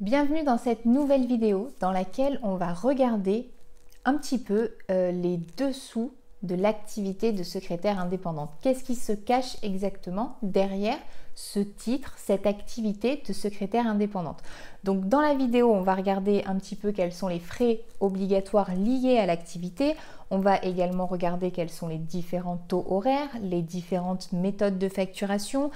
Bienvenue dans cette nouvelle vidéo dans laquelle on va regarder un petit peu euh, les dessous de l'activité de secrétaire indépendante. Qu'est-ce qui se cache exactement derrière ce titre, cette activité de secrétaire indépendante? Donc dans la vidéo, on va regarder un petit peu quels sont les frais obligatoires liés à l'activité. On va également regarder quels sont les différents taux horaires, les différentes méthodes de facturation,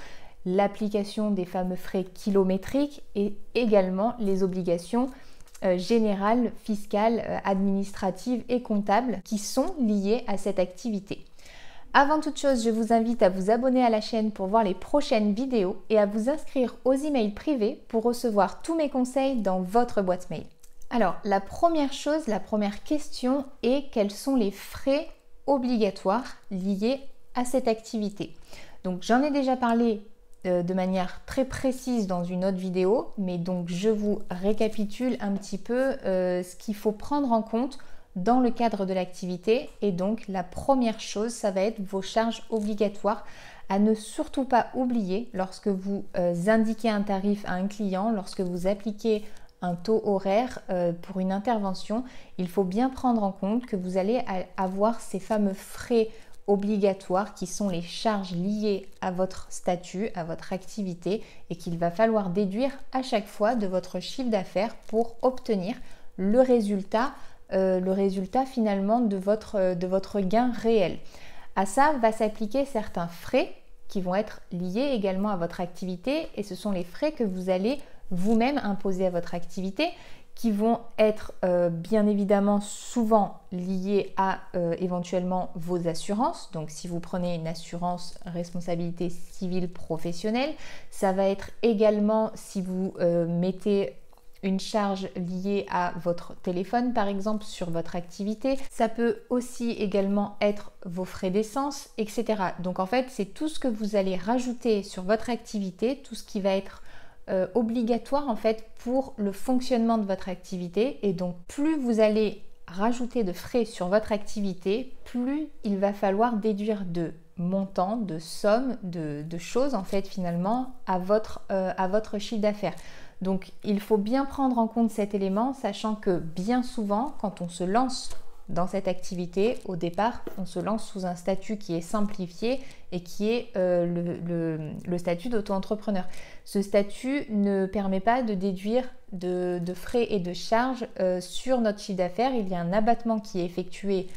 l'application des fameux frais kilométriques et également les obligations euh, générales, fiscales, euh, administratives et comptables qui sont liées à cette activité. Avant toute chose, je vous invite à vous abonner à la chaîne pour voir les prochaines vidéos et à vous inscrire aux emails privés pour recevoir tous mes conseils dans votre boîte mail. Alors, la première chose, la première question est quels sont les frais obligatoires liés à cette activité? Donc, j'en ai déjà parlé de manière très précise dans une autre vidéo, mais donc je vous récapitule un petit peu euh, ce qu'il faut prendre en compte dans le cadre de l'activité. Et donc la première chose, ça va être vos charges obligatoires à ne surtout pas oublier lorsque vous euh, indiquez un tarif à un client, lorsque vous appliquez un taux horaire pour une intervention, il faut bien prendre en compte que vous allez avoir ces fameux frais obligatoires qui sont les charges liées à votre statut, à votre activité et qu'il va falloir déduire à chaque fois de votre chiffre d'affaires pour obtenir le résultat, euh, le résultat finalement de votre, de votre gain réel. À ça va s'appliquer certains frais qui vont être liés également à votre activité et ce sont les frais que vous allez vous-même imposer à votre activité qui vont être euh, bien évidemment souvent liés à euh, éventuellement vos assurances. Donc si vous prenez une assurance responsabilité civile professionnelle, ça va être également si vous euh, mettez une charge liée à votre téléphone par exemple sur votre activité. Ça peut aussi également être vos frais d'essence, etc. Donc en fait c'est tout ce que vous allez rajouter sur votre activité, tout ce qui va être euh, obligatoire en fait pour le fonctionnement de votre activité et donc plus vous allez rajouter de frais sur votre activité, plus il va falloir déduire de montants, de sommes, de, choses en fait finalement à votre, euh, à votre chiffre d'affaires. Donc il faut bien prendre en compte cet élément, sachant que bien souvent quand on se lance dans cette activité, au départ, on se lance sous un statut qui est simplifié et qui est euh, le, statut d'auto-entrepreneur. Ce statut ne permet pas de déduire de, frais et de charges euh, sur notre chiffre d'affaires. Il y a un abattement qui est effectué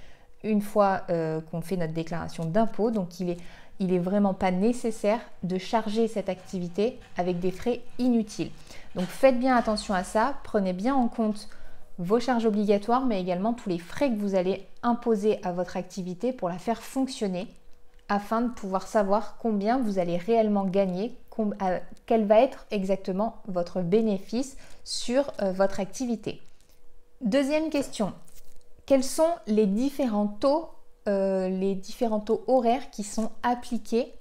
une fois euh, qu'on fait notre déclaration d'impôt. Donc il est, il est vraiment pas nécessaire de charger cette activité avec des frais inutiles. Donc faites bien attention à ça, prenez bien en compte vos charges obligatoires, mais également tous les frais que vous allez imposer à votre activité pour la faire fonctionner afin de pouvoir savoir combien vous allez réellement gagner, euh, quel va être exactement votre bénéfice sur euh, votre activité. Deuxième question, quels sont les différents taux, euh, les différents taux horaires qui sont appliqués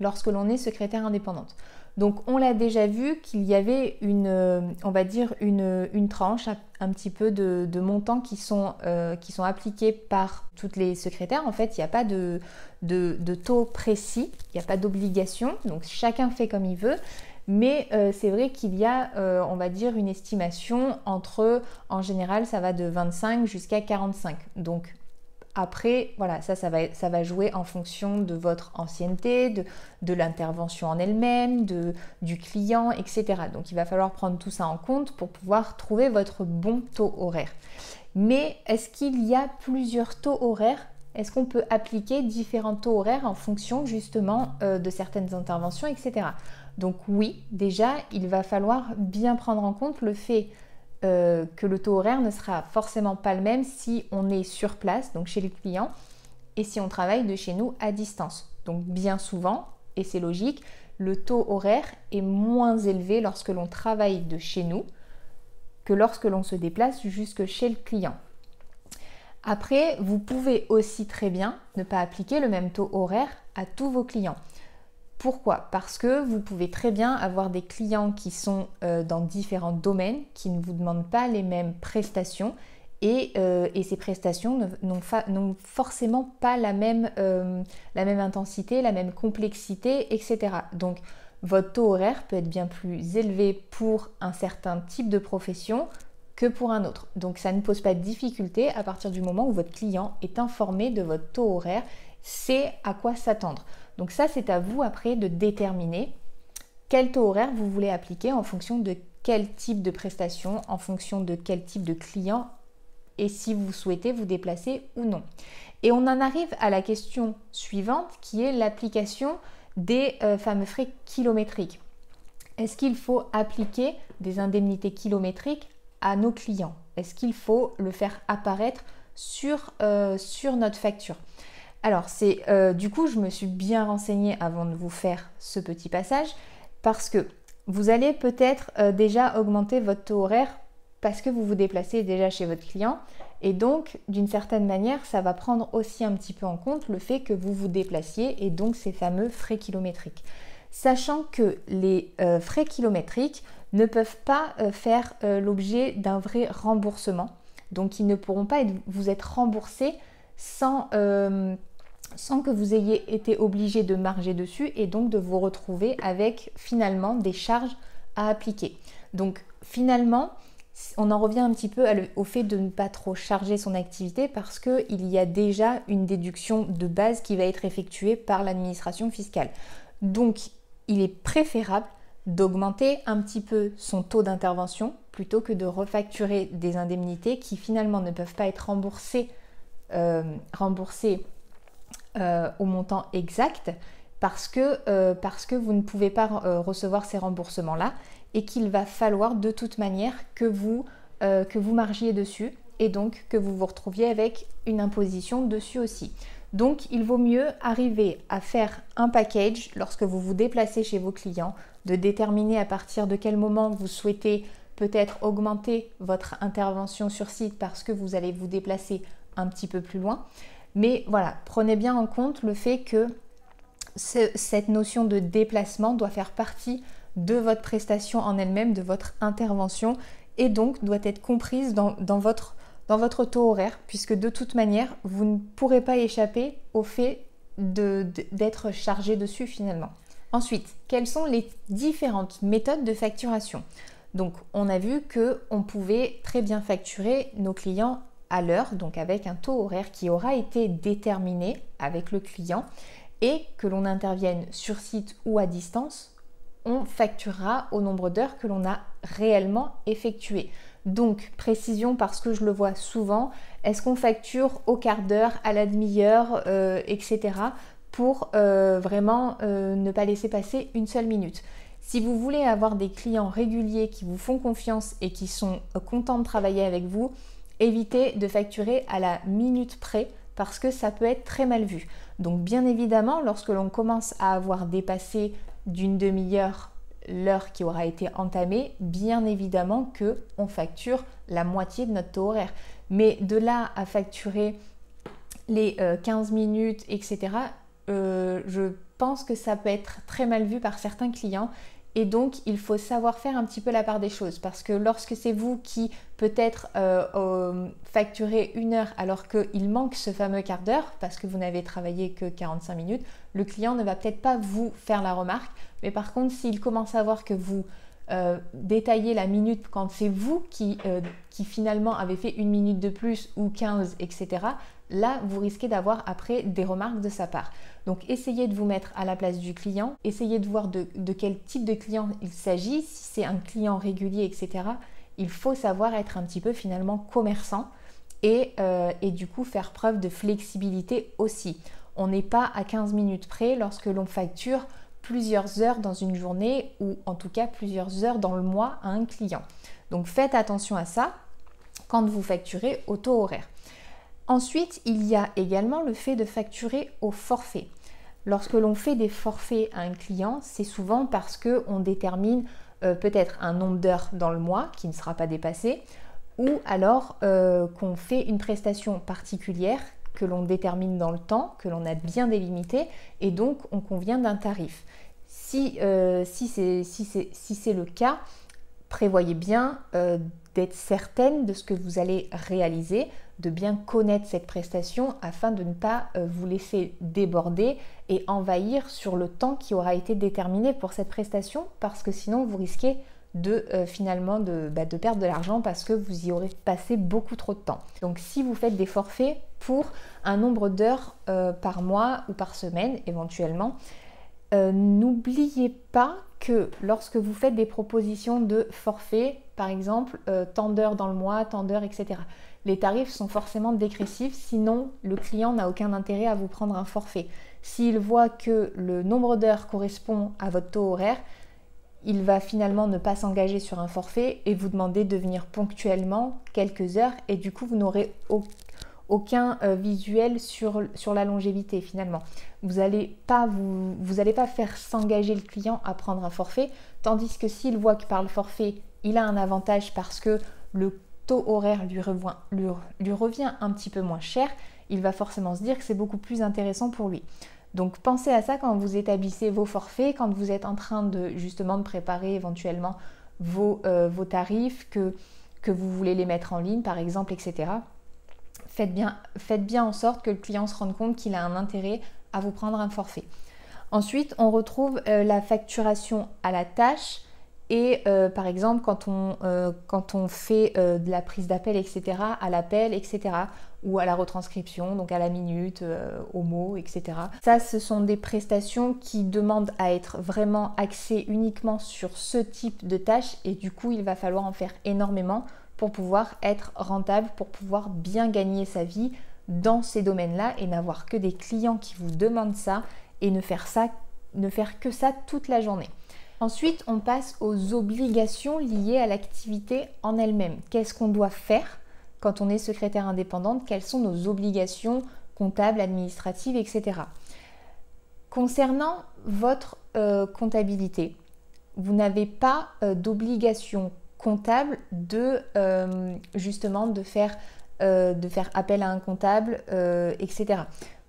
lorsque l'on est secrétaire indépendante? Donc on l'a déjà vu qu'il y avait une, euh, on va dire une, tranche un petit peu de, montants qui sont, euh, qui sont appliqués par toutes les secrétaires. En fait, il n'y a pas de, de, taux précis, il n'y a pas d'obligation, donc chacun fait comme il veut. Mais euh, c'est vrai qu'il y a, on va dire, une estimation entre, en général, ça va de 25 jusqu'à 45. Donc après, voilà, ça, va, jouer en fonction de votre ancienneté, de, l'intervention en elle-même, du client, etc. Donc il va falloir prendre tout ça en compte pour pouvoir trouver votre bon taux horaire. Mais est-ce qu'il y a plusieurs taux horaires? Est-ce qu'on peut appliquer différents taux horaires en fonction justement euh, de certaines interventions, etc. Donc oui, déjà, il va falloir bien prendre en compte le fait euh, que le taux horaire ne sera forcément pas le même si on est sur place, donc chez le client, et si on travaille de chez nous à distance. Donc bien souvent, et c'est logique, le taux horaire est moins élevé lorsque l'on travaille de chez nous que lorsque l'on se déplace jusque chez le client. Après, vous pouvez aussi très bien ne pas appliquer le même taux horaire à tous vos clients. Pourquoi? Parce que vous pouvez très bien avoir des clients qui sont euh, dans différents domaines, qui ne vous demandent pas les mêmes prestations et, euh, ces prestations n'ont forcément pas la même, euh, la même intensité, la même complexité, etc. Donc votre taux horaire peut être bien plus élevé pour un certain type de profession que pour un autre. Donc ça ne pose pas de difficulté à partir du moment où votre client est informé de votre taux horaire, c'est à quoi s'attendre. Donc ça, c'est à vous après de déterminer quel taux horaire vous voulez appliquer en fonction de quel type de prestation, en fonction de quel type de client et si vous souhaitez vous déplacer ou non. Et on en arrive à la question suivante qui est l'application des euh, fameux frais kilométriques. Est-ce qu'il faut appliquer des indemnités kilométriques à nos clients? Est-ce qu'il faut le faire apparaître sur, euh, sur notre facture? Alors, c'est euh, du coup, je me suis bien renseignée avant de vous faire ce petit passage parce que vous allez peut-être déjà augmenter votre taux horaire parce que vous vous déplacez déjà chez votre client et donc, d'une certaine manière, ça va prendre aussi un petit peu en compte le fait que vous vous déplaciez et donc ces fameux frais kilométriques. Sachant que les euh, frais kilométriques ne peuvent pas euh, faire euh, l'objet d'un vrai remboursement. Donc, ils ne pourront pas vous être remboursés sans, sans que vous ayez été obligé de marger dessus et donc de vous retrouver avec finalement des charges à appliquer. Donc, finalement, on en revient un petit peu au fait de ne pas trop charger son activité parce qu'il y a déjà une déduction de base qui va être effectuée par l'administration fiscale. Donc, il est préférable d'augmenter un petit peu son taux d'intervention plutôt que de refacturer des indemnités qui finalement ne peuvent pas être remboursées, euh, euh, au montant exact parce que, euh, parce que vous ne pouvez pas recevoir ces remboursements-là et qu'il va falloir de toute manière que vous, euh, que vous margiez dessus et donc que vous vous retrouviez avec une imposition dessus aussi. Donc il vaut mieux arriver à faire un package lorsque vous vous déplacez chez vos clients, de déterminer à partir de quel moment vous souhaitez peut-être augmenter votre intervention sur site parce que vous allez vous déplacer un petit peu plus loin. Mais voilà, prenez bien en compte le fait que cette notion de déplacement doit faire partie de votre prestation en elle-même, de votre intervention, et donc doit être comprise dans, votre, dans votre taux horaire, puisque de toute manière, vous ne pourrez pas échapper au fait d'être chargé dessus finalement. Ensuite, quelles sont les différentes méthodes de facturation? Donc, on a vu que on pouvait très bien facturer nos clients à l'heure, donc avec un taux horaire qui aura été déterminé avec le client et que l'on intervienne sur site ou à distance, on facturera au nombre d'heures que l'on a réellement effectué. Donc, précision parce que je le vois souvent, est-ce qu'on facture au quart d'heure, à la demi-heure, euh, etc. pour euh, vraiment euh, ne pas laisser passer une seule minute? Si vous voulez avoir des clients réguliers qui vous font confiance et qui sont contents de travailler avec vous, évitez de facturer à la minute près parce que ça peut être très mal vu. Donc bien évidemment, lorsque l'on commence à avoir dépassé d'une demi-heure l'heure qui aura été entamée, bien évidemment que on facture la moitié de notre taux horaire. Mais de là à facturer les 15 euh, minutes, etc., euh, je pense que ça peut être très mal vu par certains clients et donc, il faut savoir faire un petit peu la part des choses parce que lorsque c'est vous qui peut-être euh, facturez une heure alors qu'il manque ce fameux quart d'heure parce que vous n'avez travaillé que 45 minutes, le client ne va peut-être pas vous faire la remarque. Mais par contre, s'il commence à voir que vous euh, détaillez la minute quand c'est vous qui, euh, qui finalement avez fait une minute de plus ou 15, etc., là, vous risquez d'avoir après des remarques de sa part. Donc essayez de vous mettre à la place du client, essayez de voir de, quel type de client il s'agit, si c'est un client régulier, etc. Il faut savoir être un petit peu finalement commerçant et, euh, et du coup faire preuve de flexibilité aussi. On n'est pas à 15 minutes près lorsque l'on facture plusieurs heures dans une journée ou en tout cas plusieurs heures dans le mois à un client. Donc faites attention à ça quand vous facturez au taux horaire. Ensuite, il y a également le fait de facturer au forfait. Lorsque l'on fait des forfaits à un client, c'est souvent parce qu'on détermine euh, peut-être un nombre d'heures dans le mois qui ne sera pas dépassé, ou alors euh, qu'on fait une prestation particulière que l'on détermine dans le temps, que l'on a bien délimité, et donc on convient d'un tarif. Si, euh, si c'est le cas, prévoyez bien d'être certaine de ce que vous allez réaliser, de bien connaître cette prestation afin de ne pas euh, vous laisser déborder et envahir sur le temps qui aura été déterminé pour cette prestation parce que sinon vous risquez de euh, finalement bah, de, perdre de l'argent parce que vous y aurez passé beaucoup trop de temps. Donc si vous faites des forfaits pour un nombre d'heures euh, par mois ou par semaine éventuellement, n'oubliez pas que lorsque vous faites des propositions de forfait, par exemple, tant d'heures dans le mois, tant d'heures, etc., les tarifs sont forcément dégressifs, sinon le client n'a aucun intérêt à vous prendre un forfait. S'il voit que le nombre d'heures correspond à votre taux horaire, il va finalement ne pas s'engager sur un forfait et vous demander de venir ponctuellement quelques heures et du coup vous n'aurez aucun euh, visuel sur, sur, la longévité finalement. Vous n'allez pas, vous, vous pas faire s'engager le client à prendre un forfait, tandis que s'il voit que par le forfait, il a un avantage parce que le taux horaire lui revient, un petit peu moins cher, il va forcément se dire que c'est beaucoup plus intéressant pour lui. Donc pensez à ça quand vous établissez vos forfaits, quand vous êtes en train de justement de préparer éventuellement vos, euh, vos tarifs, que, que vous voulez les mettre en ligne par exemple, etc. Faites bien, faites bien en sorte que le client se rende compte qu'il a un intérêt à vous prendre un forfait. Ensuite, on retrouve euh, la facturation à la tâche. Et euh, par exemple, quand on, euh, quand on fait de la prise d'appel, etc., à l'appel, etc., ou à la retranscription, donc à la minute, au mot, etc. Ça, ce sont des prestations qui demandent à être vraiment axées uniquement sur ce type de tâches et du coup, il va falloir en faire énormément pour pouvoir être rentable, pour pouvoir bien gagner sa vie dans ces domaines-là et n'avoir que des clients qui vous demandent ça et ne faire ça, ne faire que ça toute la journée. Ensuite, on passe aux obligations liées à l'activité en elle-même. Qu'est-ce qu'on doit faire quand on est secrétaire indépendante? Quelles sont nos obligations comptables, administratives, etc. Concernant votre euh, comptabilité, vous n'avez pas euh, d'obligation comptable de euh, justement de faire, de faire appel à un comptable, etc.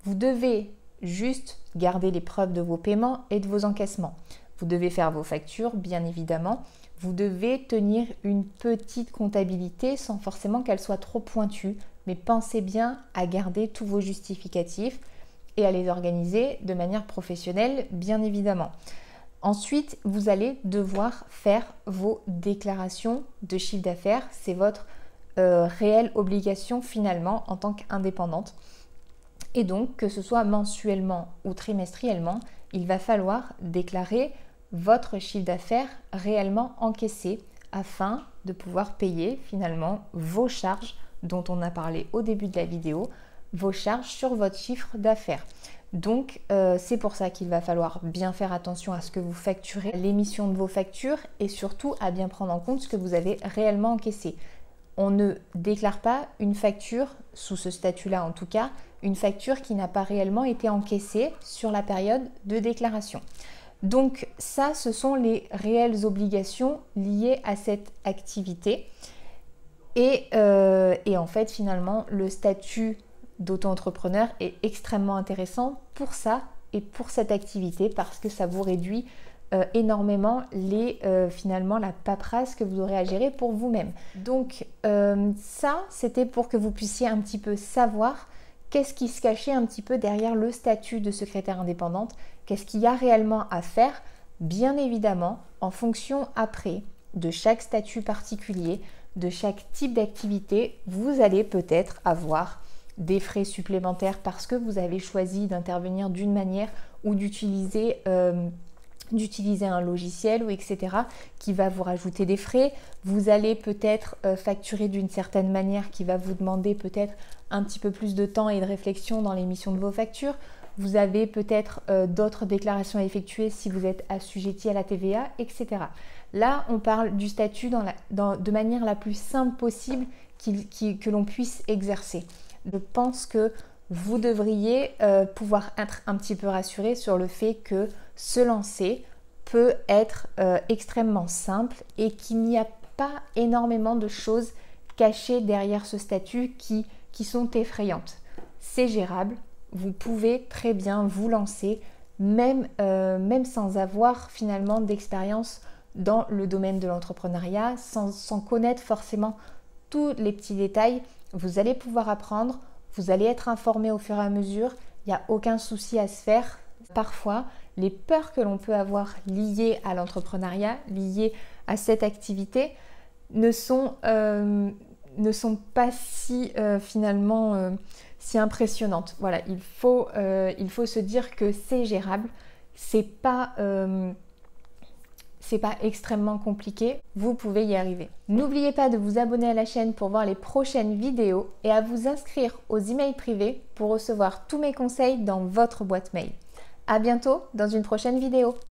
Vous devez juste garder les preuves de vos paiements et de vos encaissements. Vous devez faire vos factures, bien évidemment. Vous devez tenir une petite comptabilité sans forcément qu'elle soit trop pointue, mais pensez bien à garder tous vos justificatifs et à les organiser de manière professionnelle, bien évidemment. Ensuite, vous allez devoir faire vos déclarations de chiffre d'affaires. C'est votre euh, réelle obligation finalement en tant qu'indépendante. Et donc, que ce soit mensuellement ou trimestriellement, il va falloir déclarer votre chiffre d'affaires réellement encaissé afin de pouvoir payer finalement vos charges dont on a parlé au début de la vidéo, vos charges sur votre chiffre d'affaires. Donc euh, c'est pour ça qu'il va falloir bien faire attention à ce que vous facturez, l'émission de vos factures et surtout à bien prendre en compte ce que vous avez réellement encaissé. On ne déclare pas une facture, sous ce statut-là en tout cas, une facture qui n'a pas réellement été encaissée sur la période de déclaration. Donc ça, ce sont les réelles obligations liées à cette activité. Euh, et, en fait, finalement, le statut d'auto-entrepreneur est extrêmement intéressant pour ça et pour cette activité parce que ça vous réduit euh, énormément les, euh, finalement la paperasse que vous aurez à gérer pour vous-même. Donc ça, c'était pour que vous puissiez un petit peu savoir qu'est-ce qui se cachait un petit peu derrière le statut de secrétaire indépendante, qu'est-ce qu'il y a réellement à faire, bien évidemment, en fonction après de chaque statut particulier, de chaque type d'activité, vous allez peut-être avoir des frais supplémentaires parce que vous avez choisi d'intervenir d'une manière ou d'utiliser euh, d'utiliser un logiciel ou etc. qui va vous rajouter des frais. Vous allez peut-être euh, facturer d'une certaine manière qui va vous demander peut-être un petit peu plus de temps et de réflexion dans l'émission de vos factures. Vous avez peut-être euh, d'autres déclarations à effectuer si vous êtes assujetti à la TVA, etc. Là, on parle du statut de manière la plus simple possible que l'on puisse exercer. Je pense que vous devriez euh, pouvoir être un petit peu rassuré sur le fait que se lancer peut être euh, extrêmement simple et qu'il n'y a pas énormément de choses cachées derrière ce statut qui, sont effrayantes. C'est gérable, vous pouvez très bien vous lancer même, euh, même sans avoir finalement d'expérience dans le domaine de l'entrepreneuriat sans, sans connaître forcément tous les petits détails. Vous allez pouvoir apprendre, vous allez être informé au fur et à mesure, il n'y a aucun souci à se faire. Parfois, les peurs que l'on peut avoir liées à l'entrepreneuriat, liées à cette activité, ne sont, euh, ne sont pas si euh, finalement euh, si impressionnantes. Voilà, il faut, il faut se dire que c'est gérable, c'est pas c'est pas extrêmement compliqué, vous pouvez y arriver. N'oubliez pas de vous abonner à la chaîne pour voir les prochaines vidéos et à vous inscrire aux emails privés pour recevoir tous mes conseils dans votre boîte mail. A bientôt dans une prochaine vidéo.